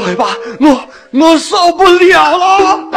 来吧，我我受不了了。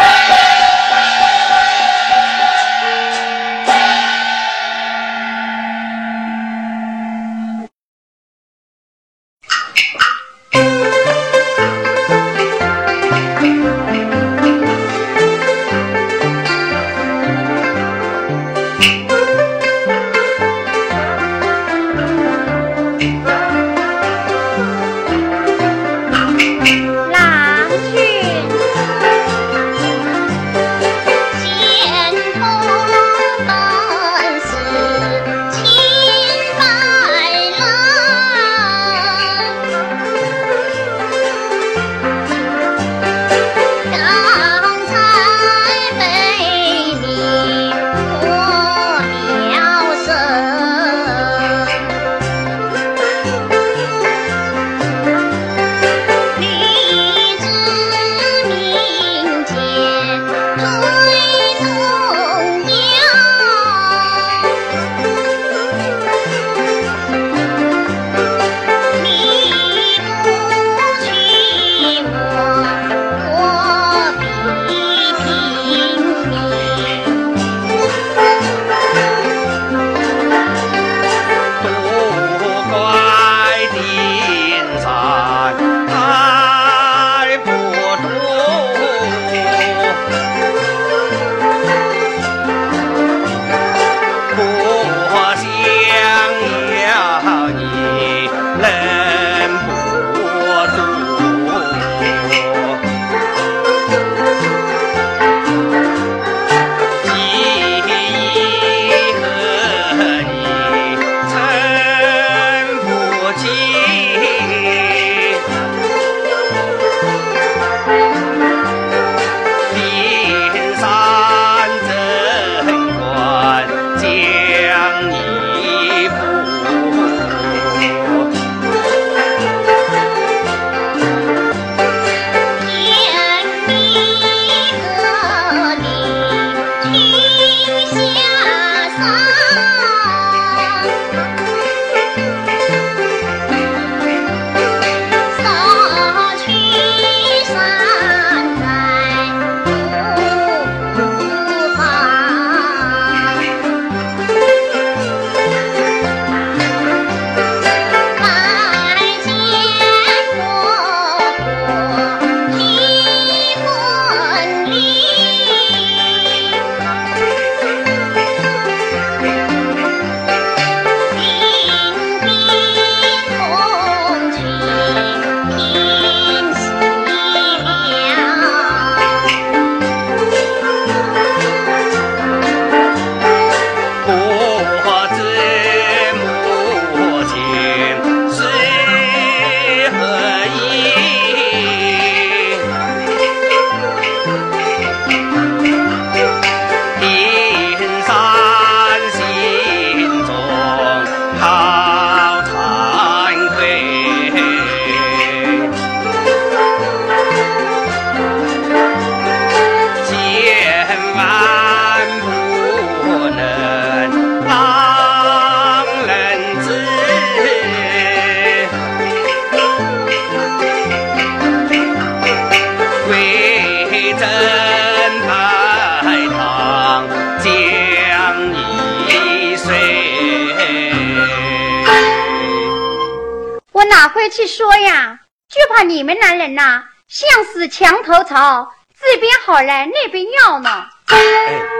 去说呀，就怕你们男人呐，像是墙头草，这边好来那边要呢。哎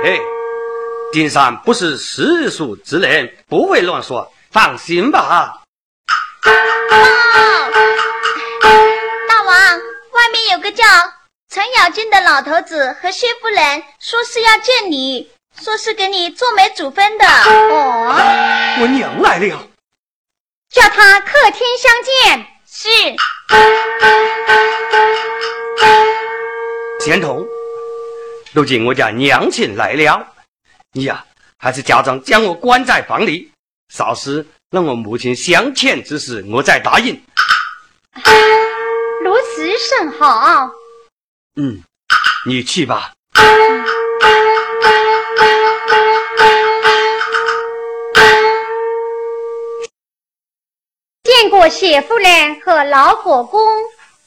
哎，丁山不是世俗之人，不会乱说，放心吧。大王，外面有个叫程咬金的老头子和薛夫人，说是要见你，说是给你做媒主分的。哦，我娘来了。叫他客厅相见。是。贤童，如今我家娘亲来了，你呀，还是假装将我关在房里，少时让我母亲相见之时，我再答应。如此甚好。嗯，你去吧。见过谢夫人和老火公，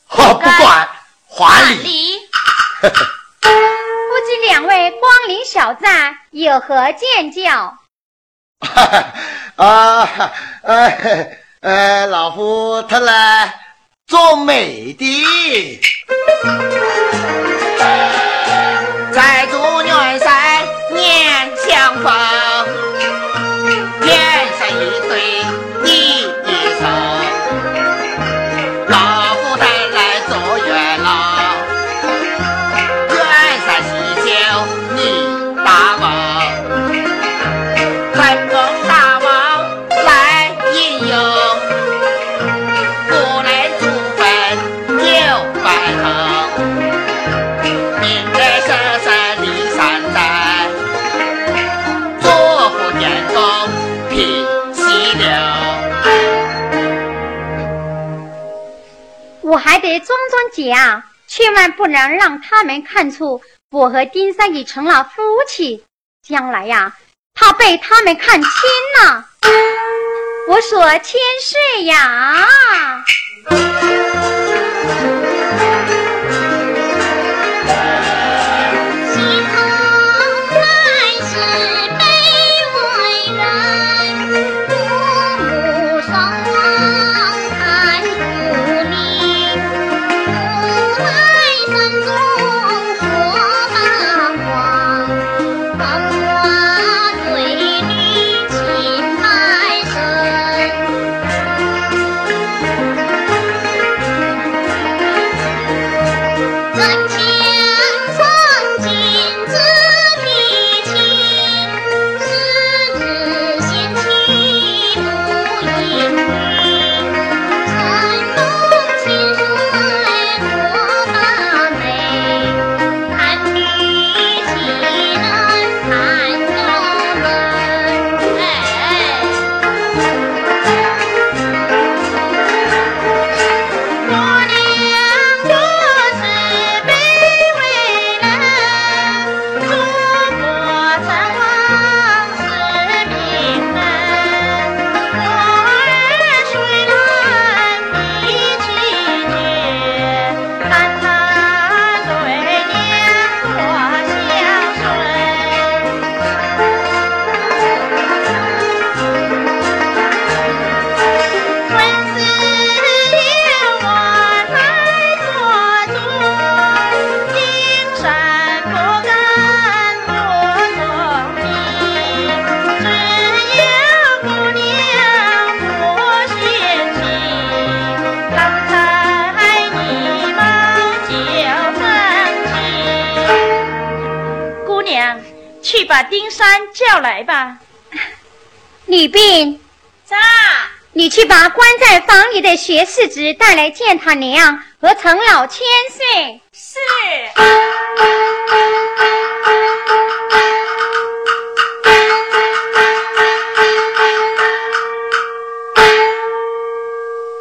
好不管。还礼。不知两位光临小站，有何见教？啊，呃呃，老夫特来做媒的，在祝元帅年相逢，姐啊，千万不能让他们看出我和丁三已成了夫妻。将来呀，怕被他们看清了。我说千岁呀！叫来吧。女兵，在。你去把关在房里的学士子带来见他娘和陈老千岁。是。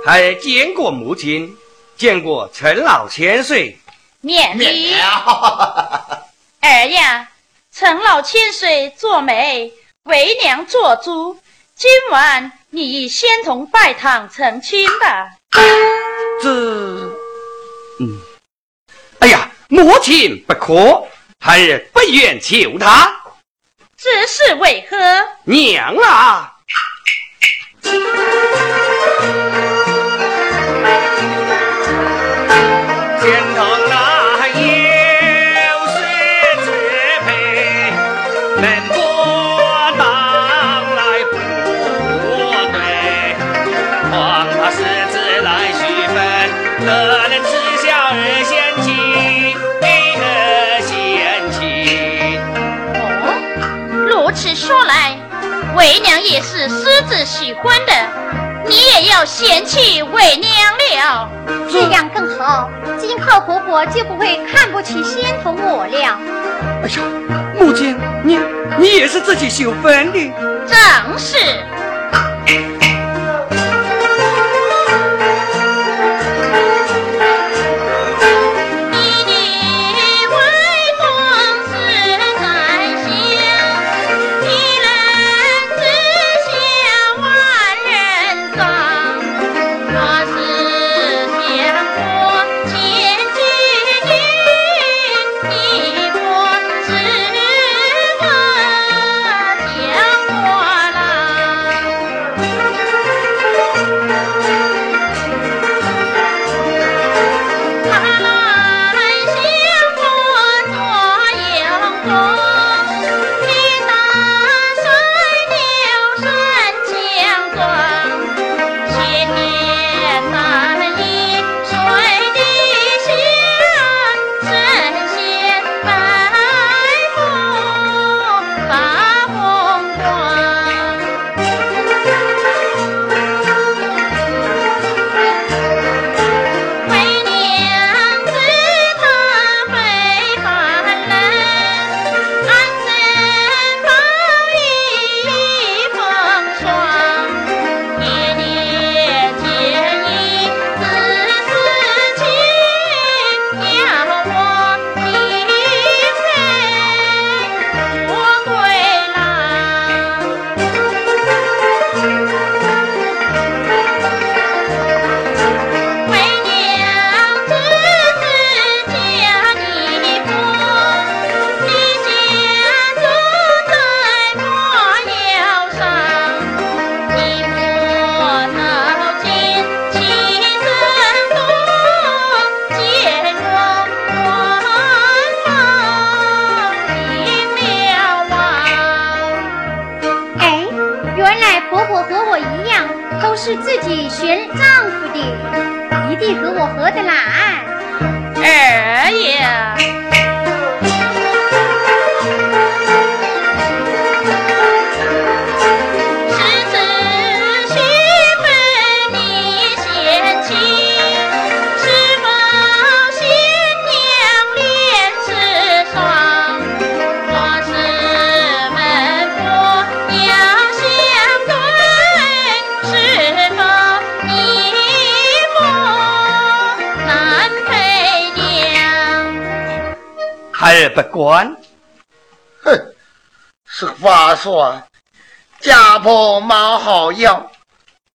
还见过母亲，见过陈老千岁。免免礼。了。儿呀，陈老千岁做媒，为娘做主。今晚你先同拜堂成亲吧。这，嗯，哎呀，母亲不可，孩儿不愿求他。这是为何？娘啊，为娘也是狮子喜欢的，你也要嫌弃为娘了。这样更好，今后婆婆就不会看不起先同我了。哎呀，母亲，你你也是自己修分的。正我和我一样，都是自己寻丈夫的，一定和我合得来。二爷。儿不管，哼，是话说，家婆冒好药，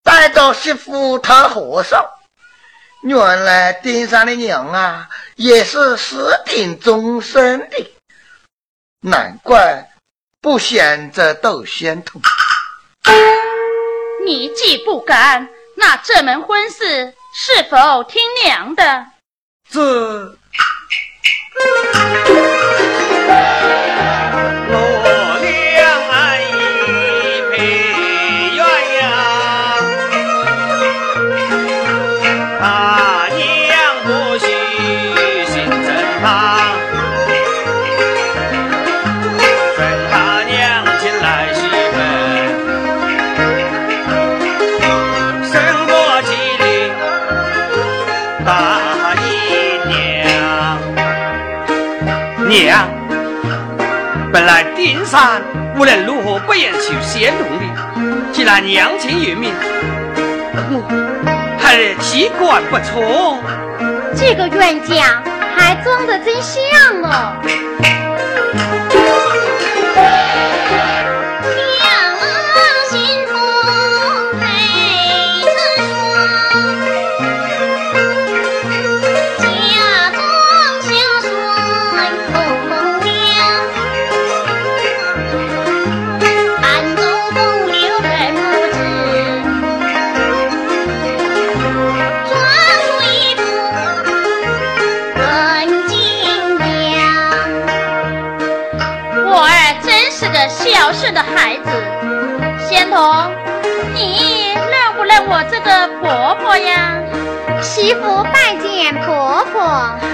带着媳妇讨和尚。原来丁上的娘啊，也是私定终身的，难怪不嫌这斗仙童。你既不敢，那这门婚事是否听娘的？这。娘，本来丁山无论如何不愿求仙童的，既然娘亲有命，我还习惯不错。这个冤家还装得真像哦。婆呀？媳妇拜见婆婆。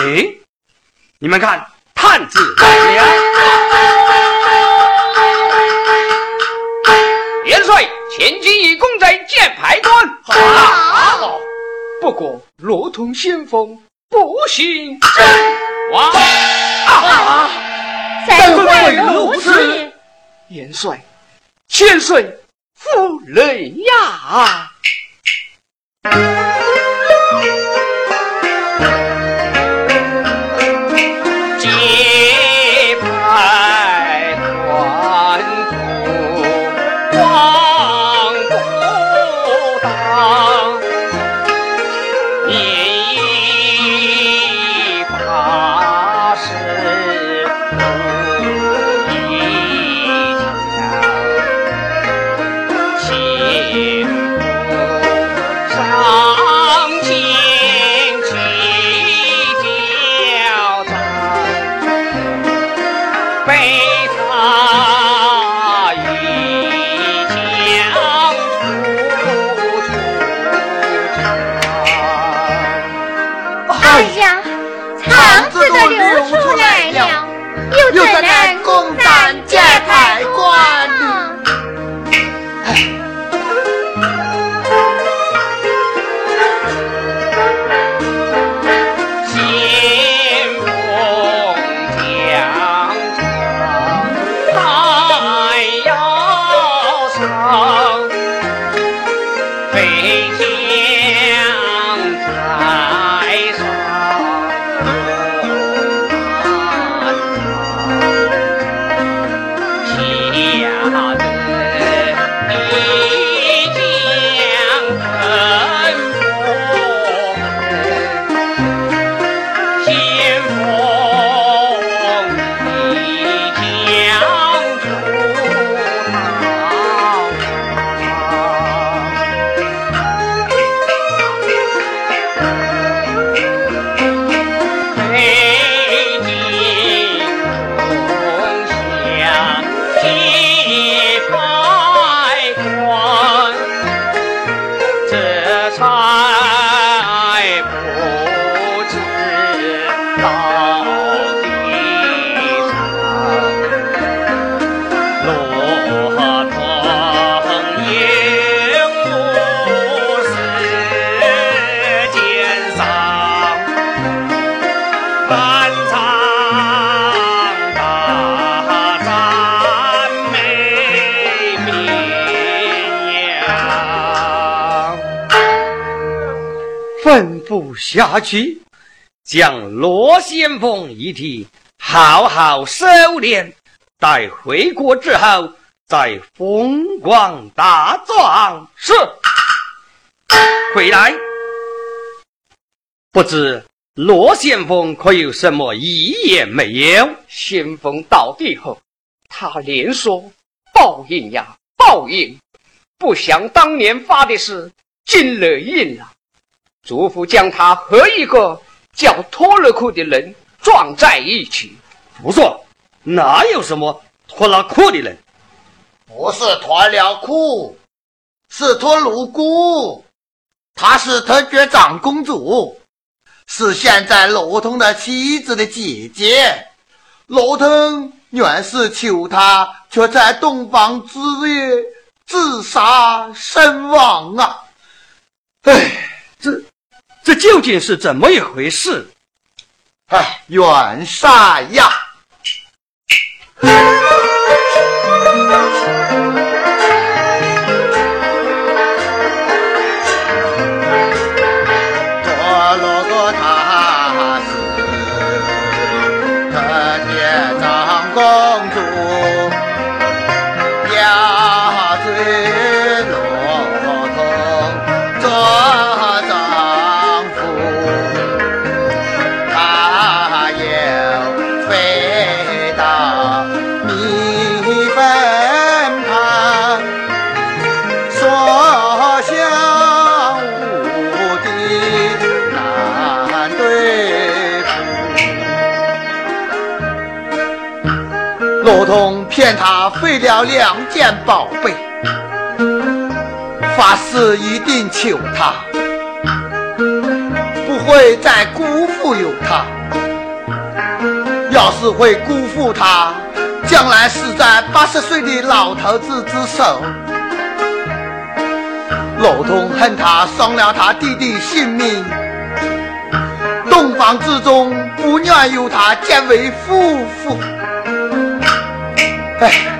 哎，你们看，探子来了。元帅，前军已攻在箭牌关。好。不过罗通先锋不行。哇！啊！怎会如此？元帅，千岁夫人呀！下去，将罗先锋遗体好好收敛，待回国之后再风光大壮。是，回来，不知罗先锋可有什么遗言没有？先锋到地后，他连说报应呀，报应！不想当年发的是金勒印啊。嘱咐将他和一个叫脱了裤的人撞在一起。不错，哪有什么脱了裤的人？不是脱了裤，是脱鲁姑。她是特厥长公主，是现在罗通的妻子的姐姐。罗通原是求她，却在洞房之夜自杀身亡啊！哎，这。这究竟是怎么一回事？哎，元帅呀！了两件宝贝，发誓一定求他，不会再辜负有他。要是会辜负他，将来死在八十岁的老头子之手。老童恨他伤了他弟弟性命，洞房之中不愿由他结为夫妇。哎。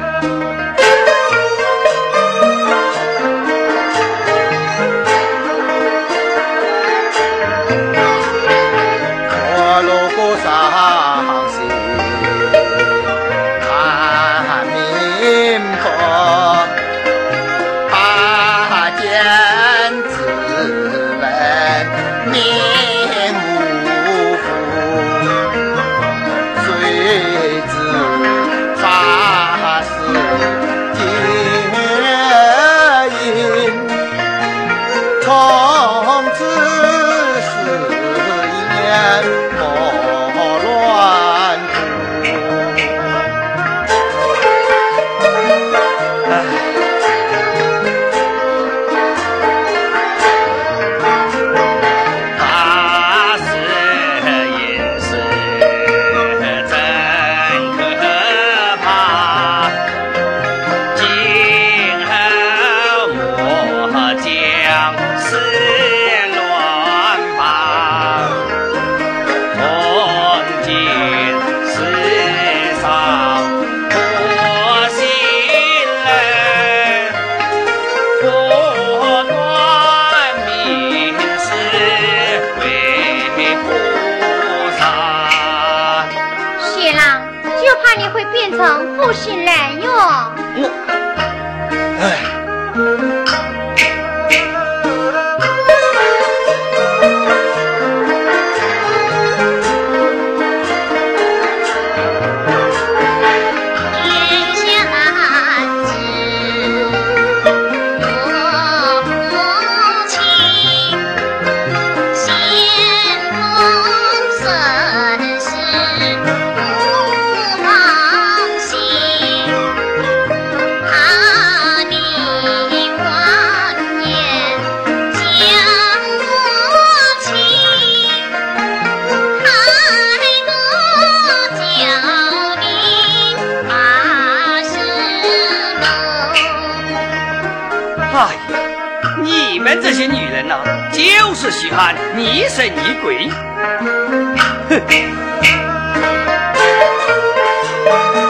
什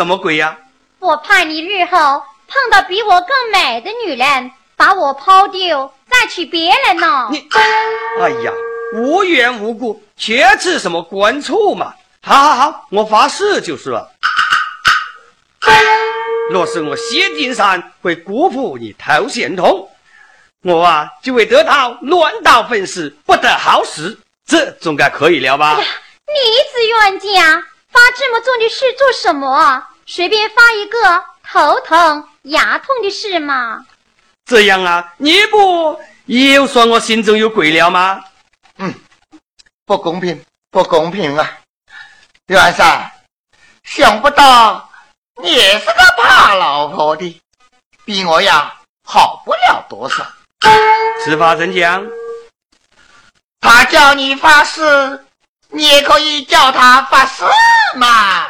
什么鬼呀？我怕你日后碰到比我更美的女人，把我抛丢，再娶别人呢。你，哎呀，无缘无故，缺吃什么官处嘛？好好好，我发誓就是了。若是我谢金山会辜负你头贤通，我啊就会得到乱刀粉丝，不得好死，这总该可以了吧？你子冤家，发这么重的事做什么？随便发一个头疼牙痛的事嘛？这样啊，你不又说我心中有鬼了吗？嗯，不公平，不公平啊！元帅，想不到你也是个怕老婆的，比我呀好不了多少。此法怎讲？他叫你发誓，你可以叫他发誓嘛。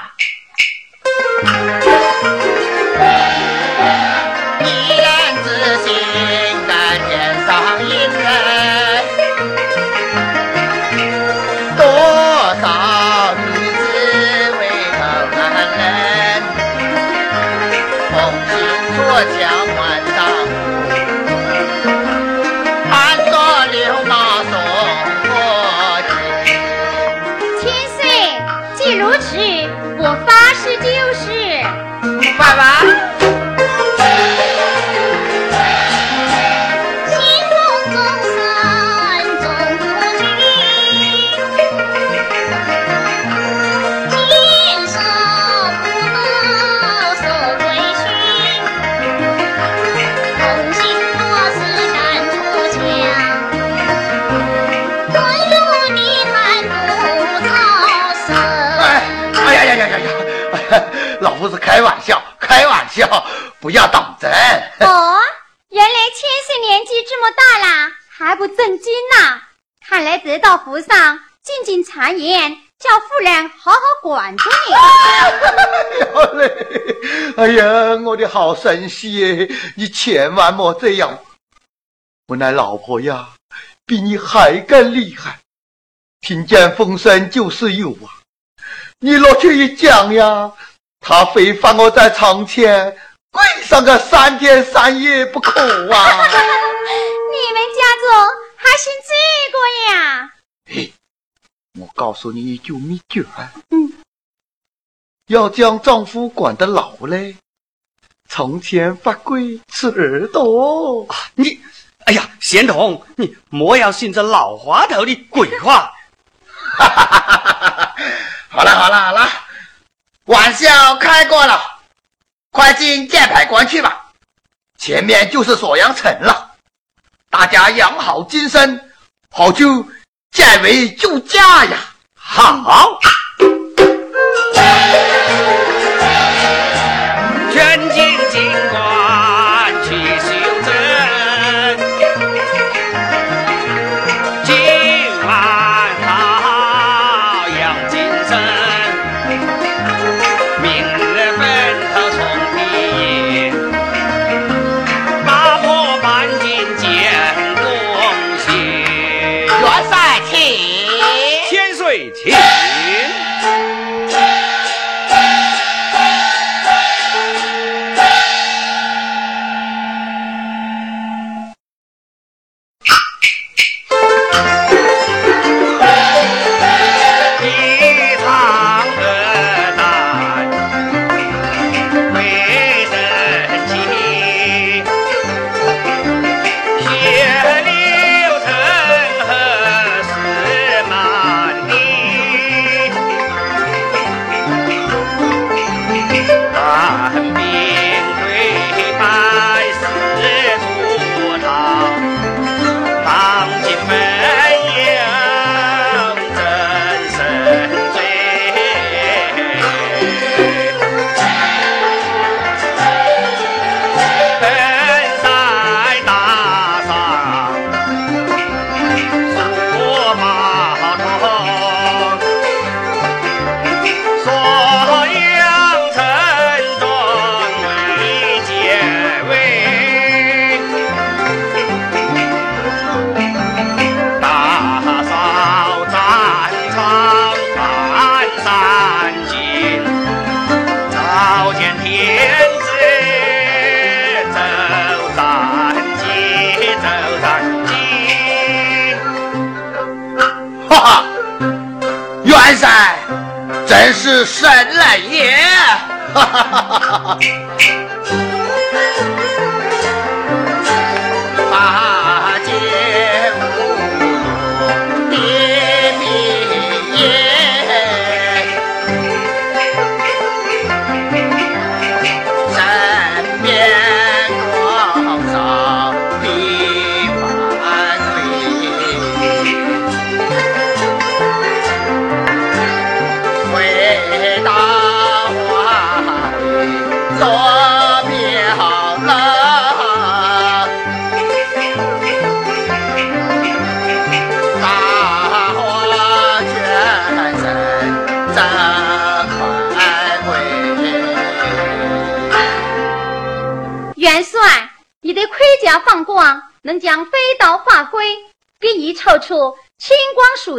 笑，不要当真。哦，原来千岁年纪这么大啦，还不正经呐、看来得到府上进进谗言，叫夫人好好管住你。好嘞！哎呀，我的好神仙耶，你千万莫这样。我那老婆呀，比你还更厉害，听见风声就是有啊。你落去一讲呀，她非放我在床前跪上个三天三夜不可啊！你们家中还信这个呀？嘿，我告诉你一句秘诀，嗯，要将丈夫管得牢嘞，从前发贵吃耳朵。你，哎呀，贤童，你莫要信这老滑头的鬼话。哈哈哈哈哈哈！好了好了好了，玩笑开过了，快进箭牌关去吧，前面就是锁阳城了，大家养好精神，好就见为救驾呀。好，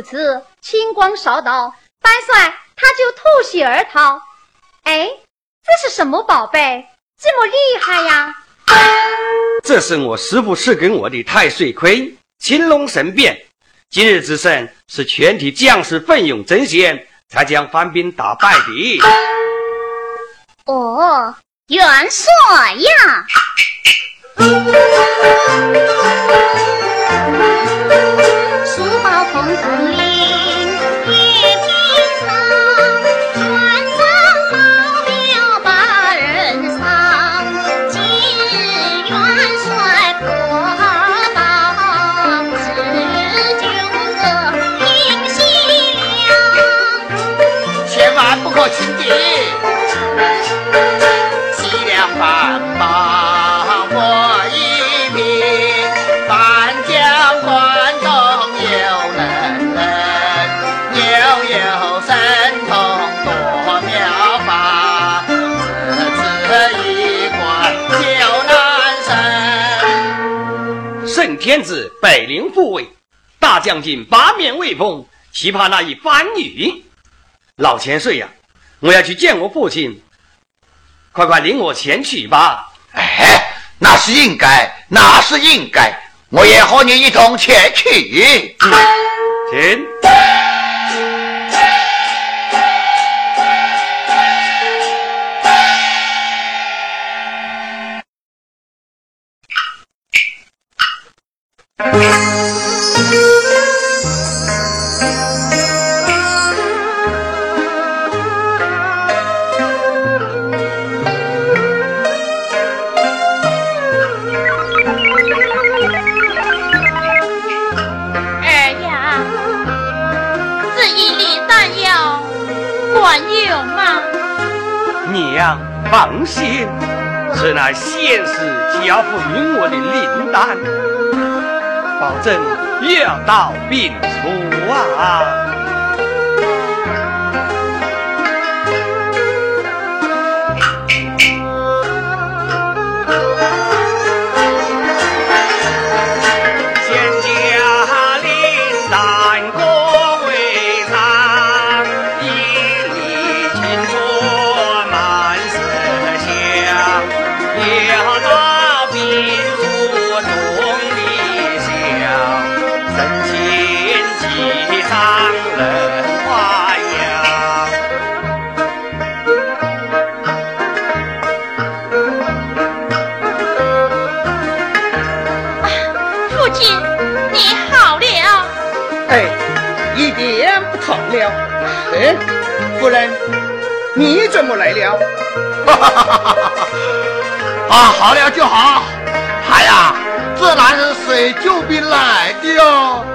光数次，青光烧刀，半帅他就吐血而逃。哎，这是什么宝贝？这么厉害呀！这是我师傅赐给我的太岁盔，青龙神变。今日之胜是全体将士奋勇争先，才将番兵打败的。哦，元帅呀！天子北陵护卫，大将军八面威风，岂怕那一番女？老千岁呀、我要去见我父亲，快快领我前去吧。哎，那是应该，那是应该，我也和你一同前去。请。二丫这一粒丹药管用吗？娘放心是那仙师家父名我的灵丹。保证药到病除啊！夫人，你怎么来了？啊，好了就好。哎呀，这哪是水救兵来的哟？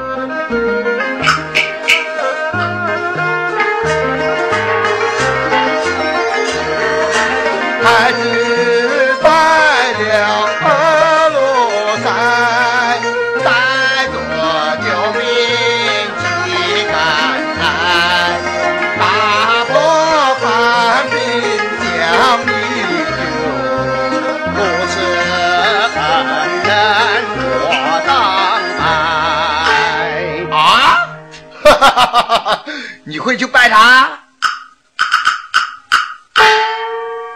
你会去拜他？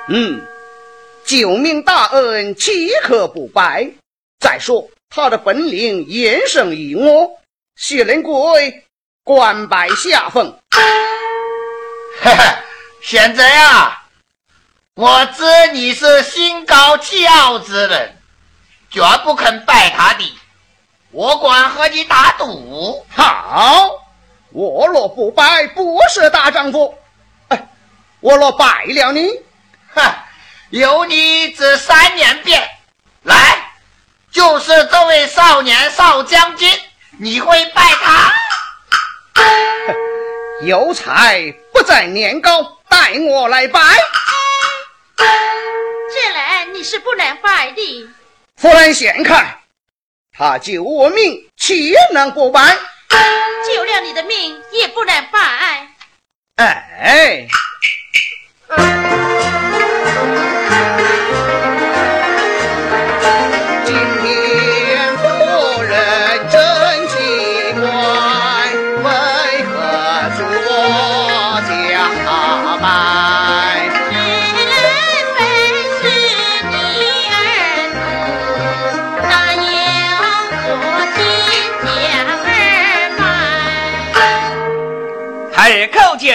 嗯，救命大恩岂可不拜？再说他的本领严胜于我，薛仁贵官拜下风。嘿嘿，现在啊，我知你是心高气傲之人，绝不肯拜他的。我管和你打赌。好，我若不拜，不是大丈夫。哎，我若拜了你，哈，有你这三年变，来，就是这位少年少将军，你会拜他？有才不在年高，待我来拜。你是不能拜的。夫人闲看，他救我命，岂能不摆？救了你的命，也不能摆。哎。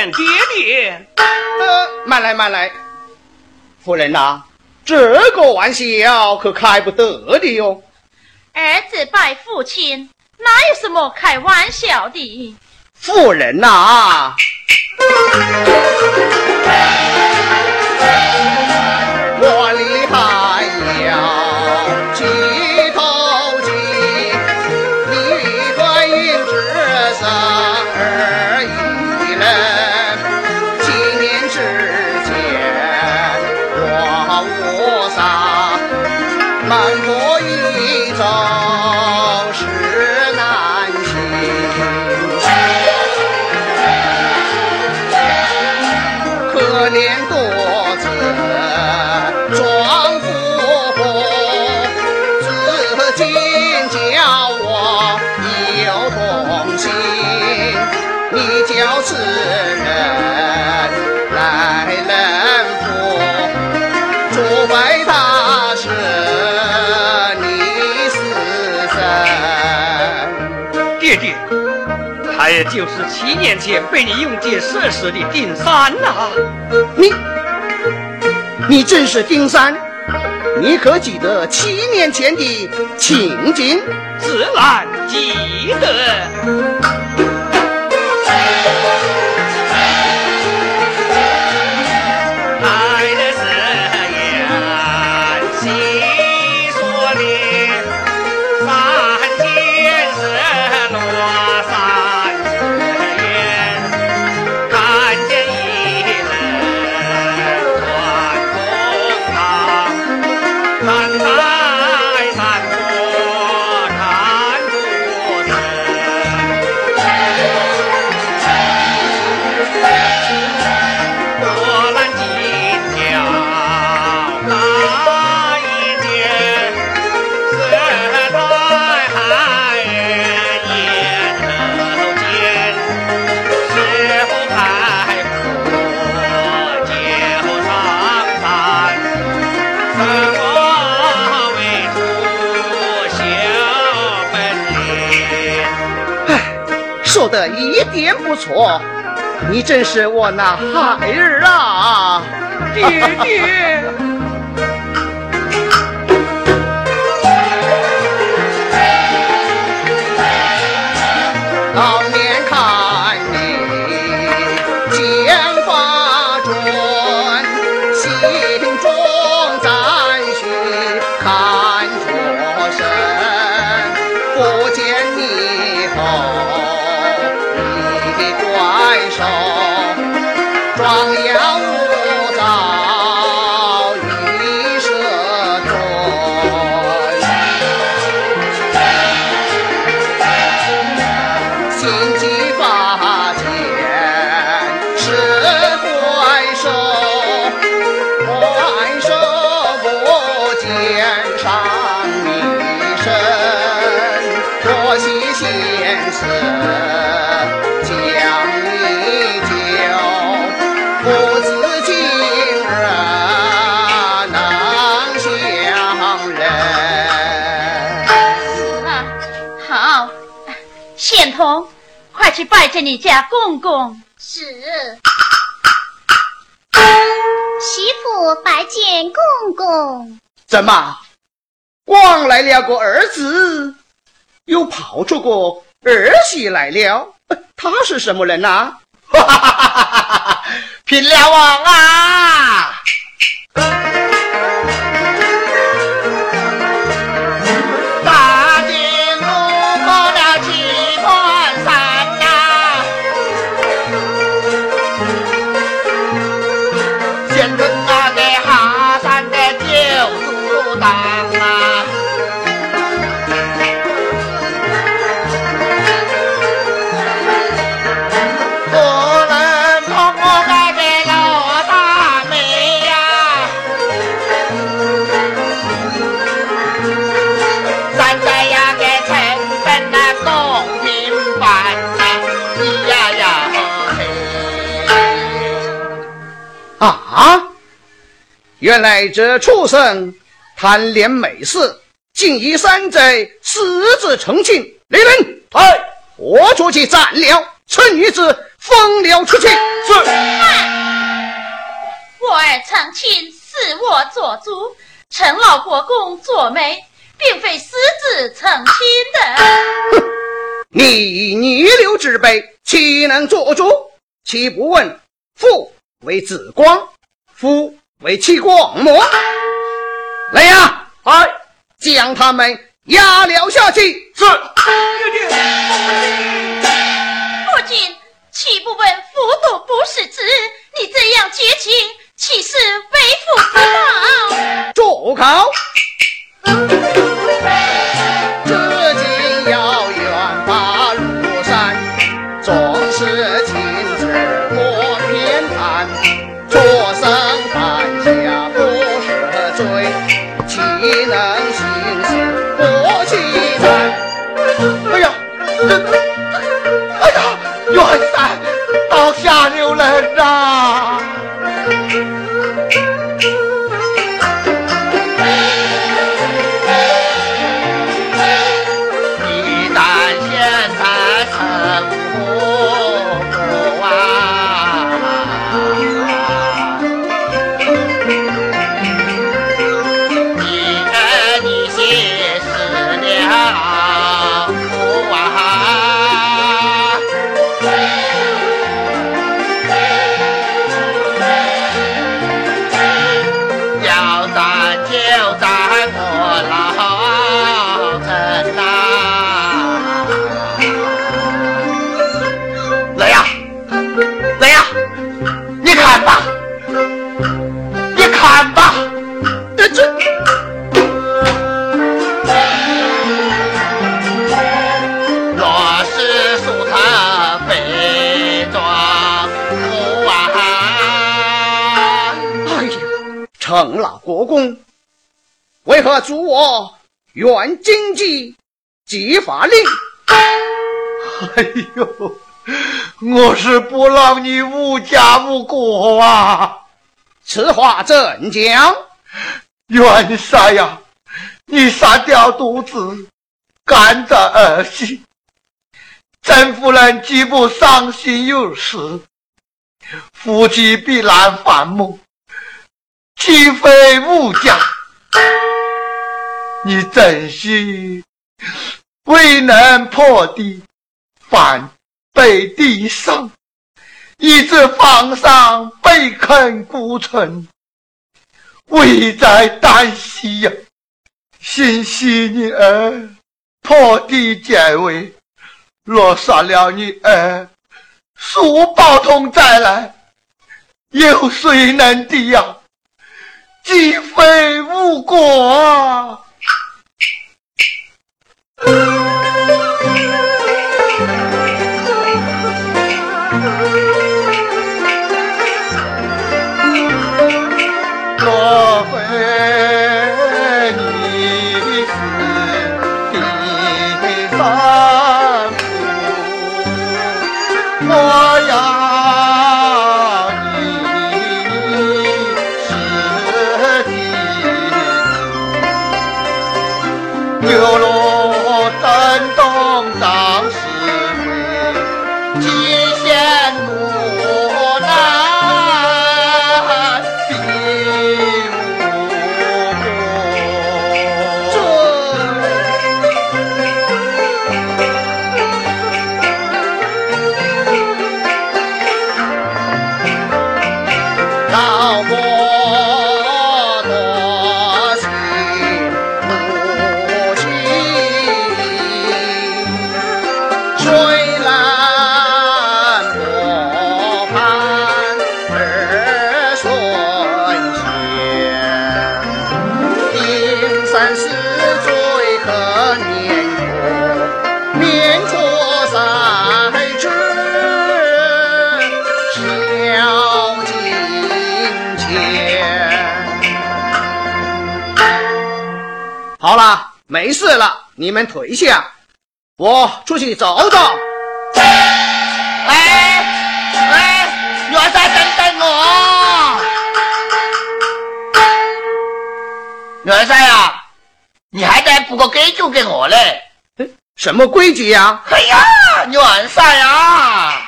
见爹爹，呃，慢来慢来，夫人呐，这个玩笑可开不得的哟。儿子拜父亲，哪有什么开玩笑的？夫人呐，我这就是七年前被你用箭射死的丁三呐！你，你正是丁三？你可记得七年前的情景？自然记得。不错，你真是我那孩儿啊，爹爹。去拜见你家公公。是。媳妇拜见公公。怎么，光来了个儿子，又跑出个儿媳来了？他是什么人呐？哈哈哈哈哈哈！平了王啊！原来这畜生贪恋美色，竟以山贼私自成亲。李人，哎，我出去斩了，此女子风流出去。是。我儿成亲是我做主，陈老国公做媒，并非私自成亲的。哼，你逆流之辈，岂能做主？岂不问父为子光，夫为妻光么？来呀，哎，将他们押了下去。是。父亲，岂不闻父都不是子？你这样绝情，岂是为父之道？住口！为何阻我原经济即法令？哎呦，我是不让你无家无国啊！此话怎讲？元帅呀，你杀掉独子，赶着儿媳。甄夫人既不伤心又死，夫妻必然反目，岂非无家？你真是未能破敌，反被敌伤，以致皇上被困孤城。危在旦夕呀！幸惜你儿破敌解围，若杀了你儿，蜀宝通再来，有谁能敌呀？既非无果啊！二没事了，你们退下，我出去走走。哎哎，元帅等等我！元帅呀，你还得补个规矩给我嘞。什么规矩呀？哎呀，元帅呀！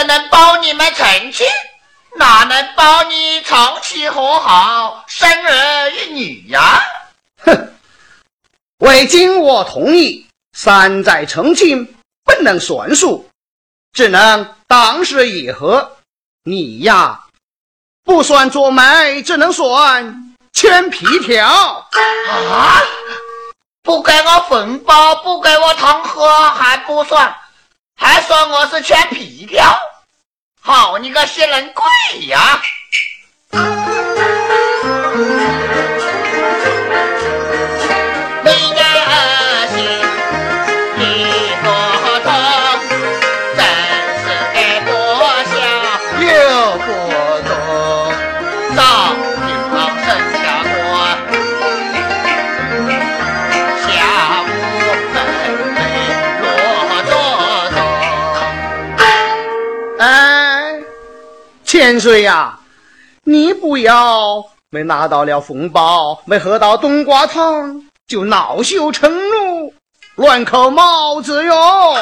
美丽怎能保你们成亲？哪能保你长期和好，生儿育女呀？哼，未经我同意，三载成亲不能算数，只能当时议和。你呀，不算做媒，只能算牵皮条。啊！不给我红包，不给我糖喝，还不算，还说我是圈皮条。好你个仙人鬼呀！千岁呀，你不要没拿到了红包，没喝到冬瓜汤，就恼羞成怒，乱扣帽子哟！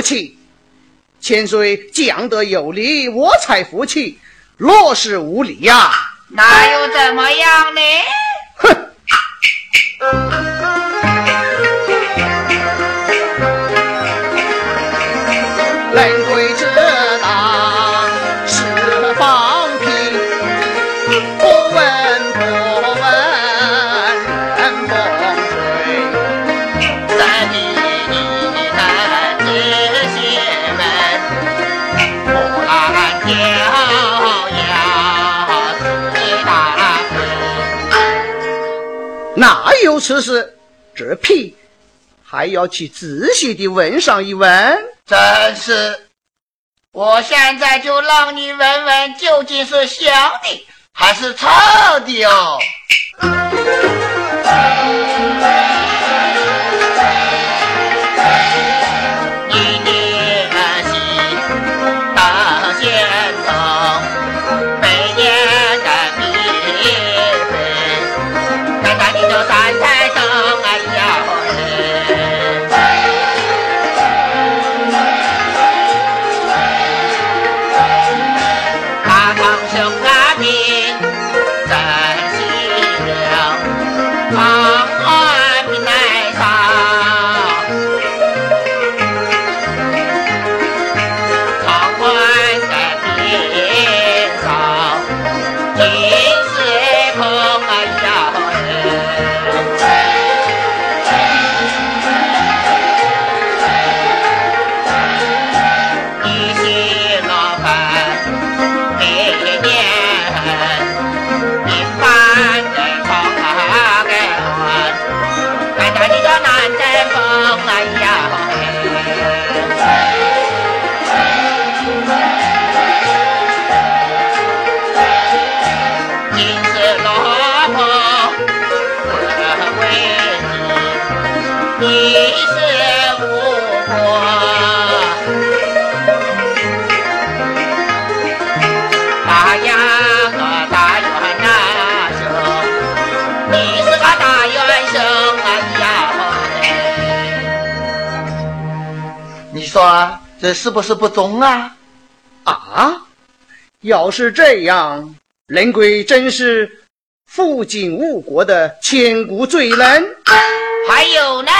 服气。千岁讲得有理，我才服气；若是无理呀、那又怎么样呢？哼！此事？这屁还要去仔细的闻上一闻。真是！我现在就让你闻闻，究竟是香的还是臭的哦！这是不是不忠啊？啊！要是这样，人贵真是负荆误国的千古罪人。还有呢。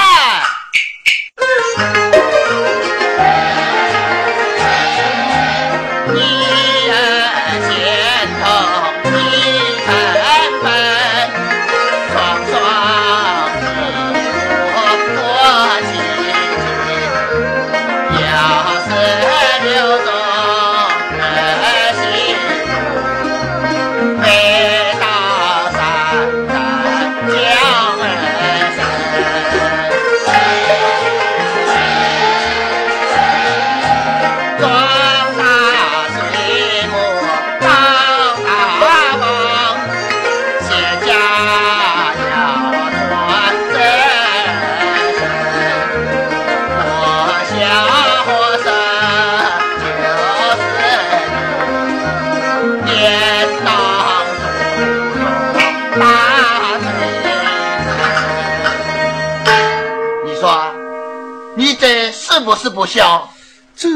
是不孝，这，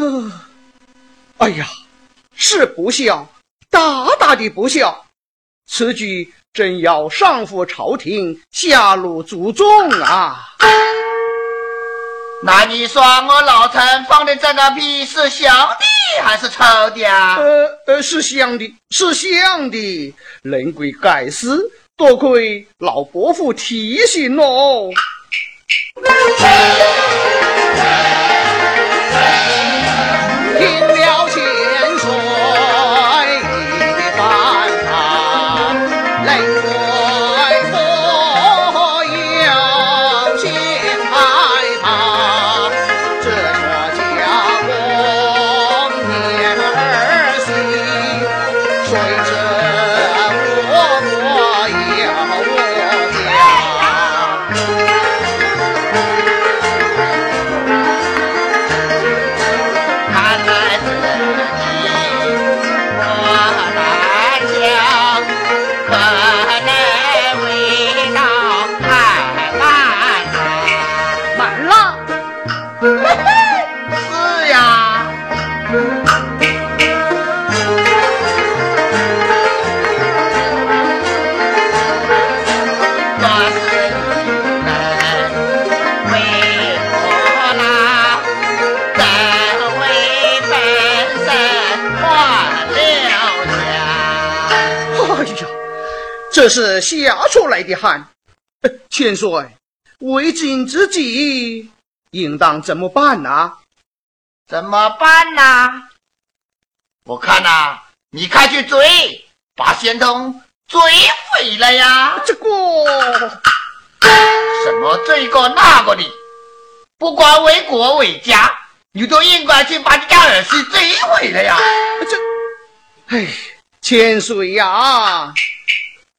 哎呀，是不孝，大大的不孝。此举真要上负朝廷，下入祖宗啊！那你说我老陈放的这个屁是香的还是臭的啊？呃呃，是香的，是香的。人鬼盖世，多亏老伯父提醒哦。这是吓出来的汗，千岁，为今之计，应当怎么办呢？怎么办呢？我看呐，你快去追，把仙童追回来呀！这个 什么这个那个的，不管为国为家，你都应该去把你家儿媳追回来呀！这，哎，千岁呀！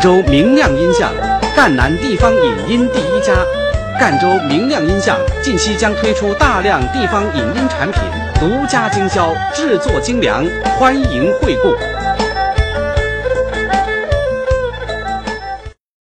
州明亮音像赣南地方影音第一家。赣州明亮音像近期将推出大量地方影音产品独家经销制作精良欢迎惠顾。